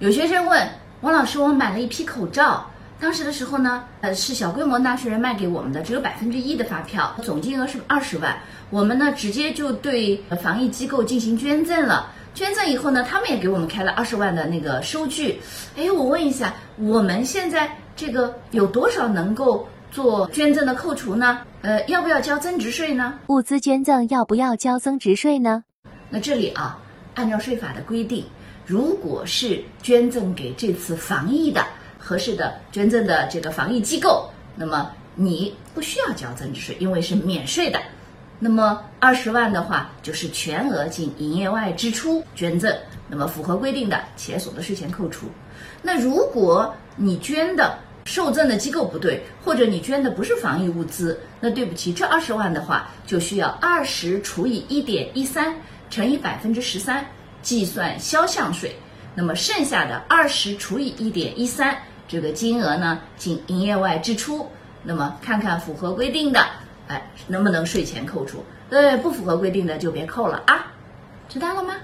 有学生问王老师，我买了一批口罩，当时的时候呢，呃，是小规模纳税人卖给我们的，只有百分之一的发票，总金额是二十万，我们呢直接就对防疫机构进行捐赠了。捐赠以后呢，他们也给我们开了二十万的那个收据。哎，我问一下，我们现在这个有多少能够做捐赠的扣除呢？呃，要不要交增值税呢？物资捐赠要不要交增值税呢？那这里啊，按照税法的规定，如果是捐赠给这次防疫的合适的捐赠的这个防疫机构，那么你不需要交增值税，因为是免税的。那么二十万的话，就是全额进营业外支出捐赠，那么符合规定的企业所得税前扣除。那如果你捐的受赠的机构不对，或者你捐的不是防疫物资，那对不起，这二十万的话就需要二十除以一点一三乘以百分之十三计算销项税。那么剩下的二十除以一点一三这个金额呢，进营业外支出。那么看看符合规定的。哎，能不能税前扣除？对，不符合规定的就别扣了啊，知道了吗？